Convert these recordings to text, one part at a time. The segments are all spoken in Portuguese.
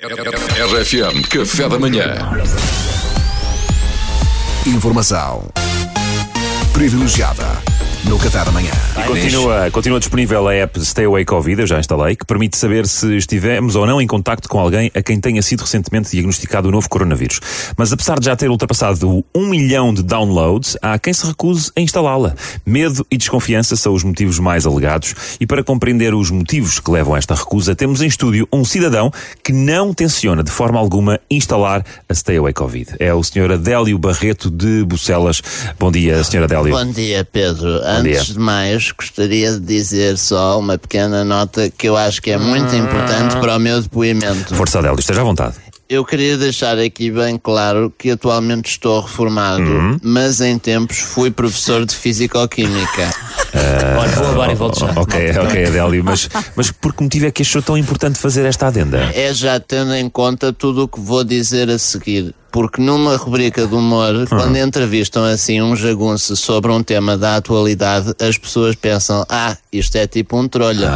RFM Café da Manhã. Informação privilegiada no Café da Manhã. Continua, continua disponível a app Stay Away Covid, eu já instalei, que permite saber se estivemos ou não em contacto com alguém a quem tenha sido recentemente diagnosticado o novo coronavírus. Mas apesar de já ter ultrapassado o 1 milhão de downloads, há quem se recuse a instalá-la. Medo e desconfiança são os motivos mais alegados e para compreender os motivos que levam a esta recusa, temos em estúdio um cidadão que não tenciona de forma alguma instalar a Stay Away Covid. É o Sr. Adélio Barreto de Bucelas. Bom dia, Sr. Adélio. Bom dia, Pedro. Antes de mais, gostaria de dizer só uma pequena nota que eu acho que é muito importante para o meu depoimento. Força Adélio, esteja à vontade. Eu queria deixar aqui bem claro que atualmente estou reformado, mas em tempos fui professor de Físico-Química. Olha, vou agora e volto já. Ok, ok, Adélio, mas, mas por que motivo é que achou tão importante fazer esta adenda? É já tendo em conta tudo o que vou dizer a seguir. Porque numa rubrica de humor, quando entrevistam assim um jagunço sobre um tema da atualidade, as pessoas pensam, ah, isto é tipo um trolha.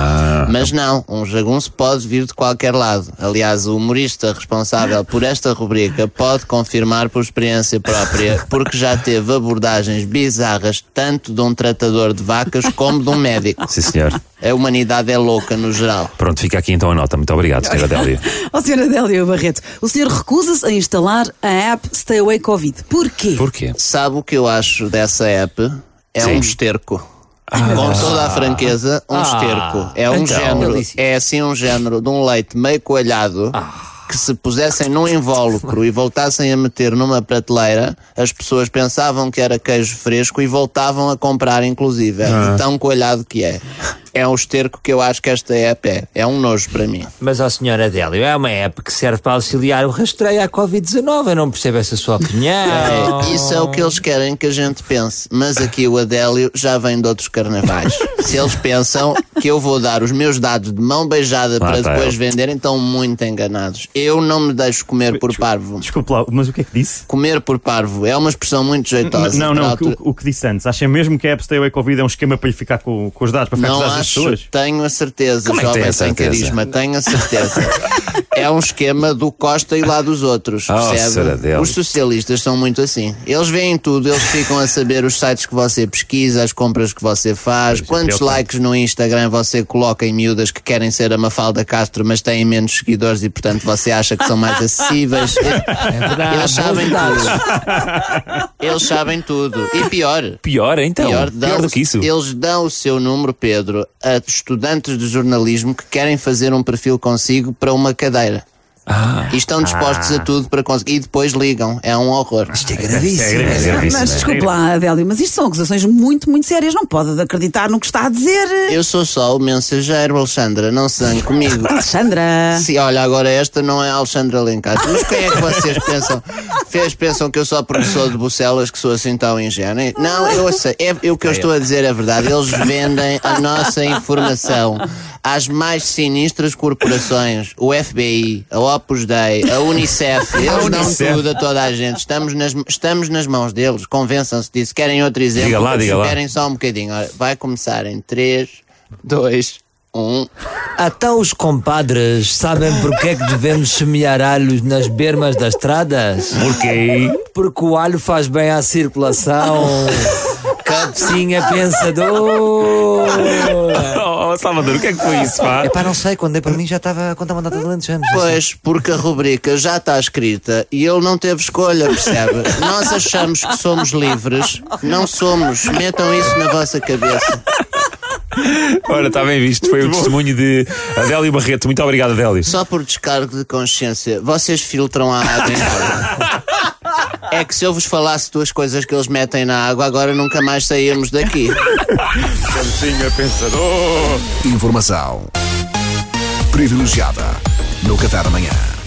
Mas não, um jagunço pode vir de qualquer lado. Aliás, o humorista responsável por esta rubrica pode confirmar por experiência própria, porque já teve abordagens bizarras tanto de um tratador de vacas como de um médico. Sim, senhor. A humanidade é louca no geral. Pronto, fica aqui então a nota. Muito obrigado, Sr. Adélio. Ó Sr. Adélio Barreto, o senhor recusa-se a instalar a app Stay Away Covid. Porquê? Porquê? Sabe o que eu acho dessa app? É Sim. um esterco. Com toda a franqueza, um esterco. É um Então. género, Delícia. é assim um género de um leite meio coalhado que se pusessem num invólucro e voltassem a meter numa prateleira, as pessoas pensavam que era queijo fresco e voltavam a comprar inclusive. É tão coalhado que é. É um esterco que eu acho que esta app é. É um nojo para mim. Mas, ó senhora Adélio, é uma app que serve para auxiliar o rastreio à Covid-19. Eu não percebo essa sua opinião. É, isso é o que eles querem que a gente pense. Mas aqui o Adélio já vem de outros carnavais. Se eles pensam que eu vou dar os meus dados de mão beijada para depois ele. venderem, estão muito enganados. Eu não me deixo comer por parvo. Desculpe lá, mas o que é que disse? Comer por parvo é uma expressão muito jeitosa. não, não, altura- o, o que disse antes. Acha mesmo que a App Stay Away Covid é um esquema para lhe ficar com, com os dados, para ficar com Não os dados acho, pessoas? tenho a certeza, Como é jovem a sem carisma, tenho a certeza. é um esquema do Costa e lá dos outros, Oh, percebe? Saradelo. Os socialistas são muito assim. Eles veem tudo, eles ficam a saber os sites que você pesquisa, as compras que você faz, quantos preocupante. likes no Instagram você coloca em miúdas que querem ser a Mafalda Castro, mas têm menos seguidores e, portanto, você acha que são mais acessíveis. É verdade. Eles sabem tudo. Eles sabem tudo. E pior, Pior, então? Pior, Pior, dão- do que isso? Eles dão o seu número, Pedro, a estudantes de jornalismo que querem fazer um perfil consigo para uma Ah. E estão dispostos a tudo para conseguir. E depois ligam. É um horror. Isto é gravíssimo. É gravíssimo. gravíssimo, Mas é. desculpe lá, Adélio, mas isto são acusações muito, muito sérias. Não pode acreditar no que está a dizer. Eu sou só o mensageiro, Alexandra. Não se zangue comigo. Alexandra. Se olha, agora esta não é a Alexandra Lencastre. Mas quem é que vocês pensam? Vocês pensam que eu sou professor de Bucelas, que sou assim tão ingênuo? Não, eu sei. É, é o que eu estou a dizer é verdade. Eles vendem a nossa informação às mais sinistras corporações. O FBI, a Opus Dei, a Unicef. Eles dão tudo a toda a gente. Estamos nas, estamos nas mãos deles. Convençam-se disso. Querem outro exemplo? Diga lá, diga lá. Esperem só um bocadinho. Ora, vai começar em 3, 2, 1. Até os compadres sabem porque é que devemos semear alhos nas bermas das estradas? Porquê? Porque o alho faz bem à circulação. Cabecinha pensador. Oh, Salvador, o que é que foi isso, pá? Epá, não sei, quando dei para mim já estava a contar uma data de anos. Pois, porque a rubrica já está escrita e ele não teve escolha, percebe? Nós achamos que somos livres, não somos. Metam isso na vossa cabeça. Ora, está bem visto. Foi o testemunho de Adélio Barreto. Muito obrigado, Adélio. Só por descargo de consciência, vocês filtram a água embora. É que se eu vos falasse duas coisas que eles metem na água, agora nunca mais saímos daqui. Cabecinha pensador. Informação privilegiada no Café da Manhã.